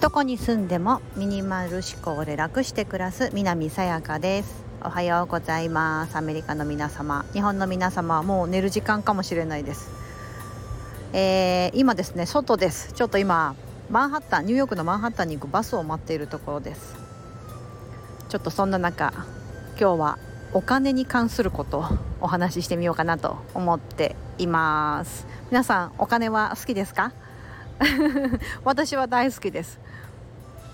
どこに住んでもミニマル思考で楽して暮らす南さやかです。おはようございます。アメリカの皆様。日本の皆様はもう寝る時間かもしれないです、えー、今ですね外です。ちょっと今マンハッタンニューヨークのマンハッタンに行くバスを待っているところです。ちょっとそんな中今日はお金に関することをお話ししてみようかなと思っています。皆さんお金は好きですか？私は大好きです。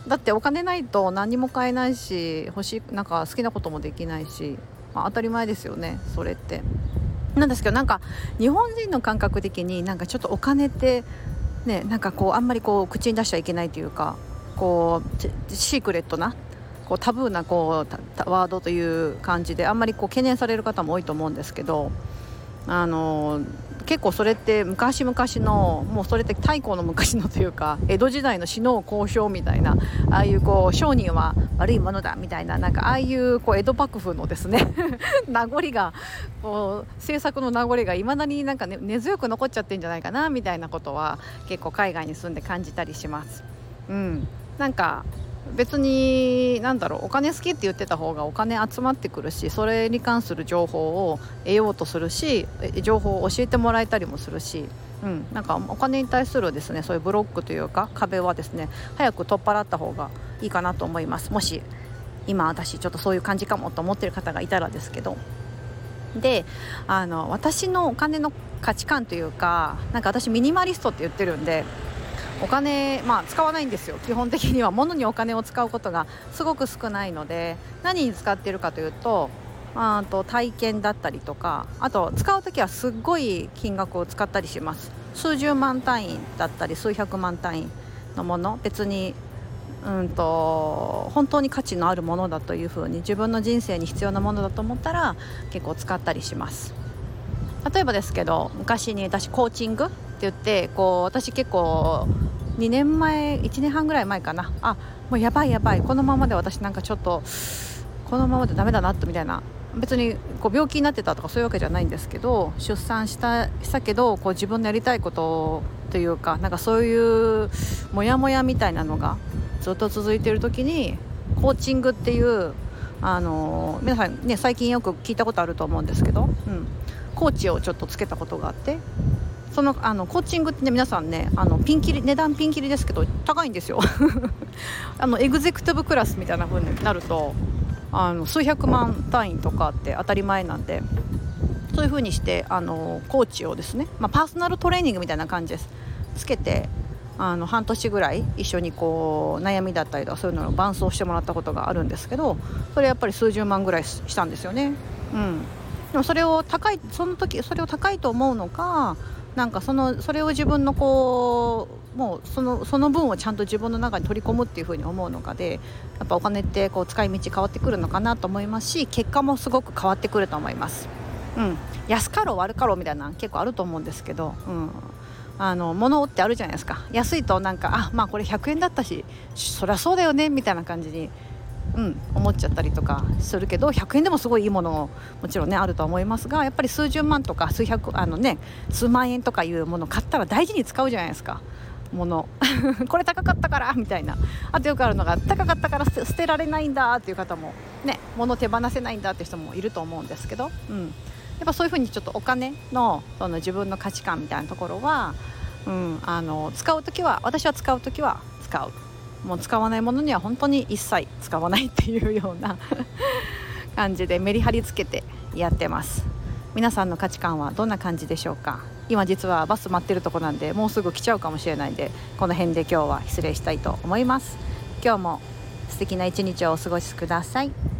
だってお金ないと何も買えないし欲しいなんか好きなこともできないし、まあ、当たり前ですよねそれって。なんですけどなんか日本人の感覚的になんかちょっとお金ってねなんかこうあんまりこう口に出しちゃいけないというかこうシークレットなこうタブーなこうワードという感じであんまりこう懸念される方も多いと思うんですけどあの結構それって昔々のもうそれって太古の昔のというか 江戸時代の死の交渉みたいなああいうこう商人は悪いものだみたいななんかああいうこう江戸幕府のですね 名残がこう政策の名残がいまだになんか、ね、根強く残っちゃってるんじゃないかなみたいなことは結構海外に住んで感じたりします。うん、なんか別に何だろうお金好きって言ってた方がお金集まってくるしそれに関する情報を得ようとするし情報を教えてもらえたりもするし、うん、なんかお金に対するですねそういうブロックというか壁はですね早く取っ払った方がいいかなと思います。もし今私ちょっとそういう感じかもと思ってる方がいたらですけど。であの私のお金の価値観というかなんか私ミニマリストって言ってるんでお金、まあ、使わないんですよ。基本的には物にお金を使うことがすごく少ないので何に使ってるかというとあと体験だったりとかあと使う時はすっごい金額を使ったりします。数十万単位だったり数百万単位のもの。別にうんと本当に価値のあるものだというふうに自分の人生に必要なものだと思ったら結構使ったりします。例えばですけど昔に私コーチングって言ってこう私結構2年前1年半ぐらい前かな。あもうやばいやばい。このままで私なんかちょっとこのままでダメだなとみたいな。別にこう病気になってたとかそういうわけじゃないんですけど出産したしたけどこう自分のやりたいことというかなんかそういうモヤモヤみたいなのがずっと続いている時にコーチングっていうあの皆さんね最近よく聞いたことあると思うんですけど、うん、コーチをちょっとつけたことがあってそのあのコーチングってね皆さんねあのピンキリ値段ピンキリですけど高いんですよ。あのエグゼクティブクラスみたいな風になるとあの数百万単位とかって当たり前なんでそういう風にしてあのコーチをですね、まあ、パーソナルトレーニングみたいな感じです。つけてあの半年ぐらい一緒にこう悩みだったりとかそういうのを伴走してもらったことがあるんですけどそれやっぱり数十万ぐらいしたんですよね。うん、でもそれを高いその時それを高いと思うのかなんかそのそれを自分のこうもうそのその分をちゃんと自分の中に取り込むっていうふうに思うのかでやっぱお金ってこう使い道変わってくるのかなと思いますし結果もすごく変わってくると思います。うん、安かろう悪かろうみたいな結構あると思うんですけど、うん、あの物ってあるじゃないですか。安いとなんかあまあこれ100円だったしそりゃそうだよねみたいな感じにうん、思っちゃったりとかするけど100円でもすごいいいものもちろんねあると思いますがやっぱり数十万とか数百あのね数万円とかいうもの買ったら大事に使うじゃないですか。もの これ高かったからみたいな。あとよくあるのが高かったから捨てられないんだっていう方もね物手放せないんだって人もいると思うんですけど、うん、やっぱそういうふうにちょっとお金のその自分の価値観みたいなところは、うん、あの使う時は私は使う時は使う。もう使わないものには本当に一切使わないっていうような 感じでメリハリつけてやってます。皆さんの価値観はどんな感じでしょうか？今実はバス待ってるとこなんでもうすぐ来ちゃうかもしれないんでこの辺で今日は失礼したいと思います。今日も素敵な一日をお過ごしください。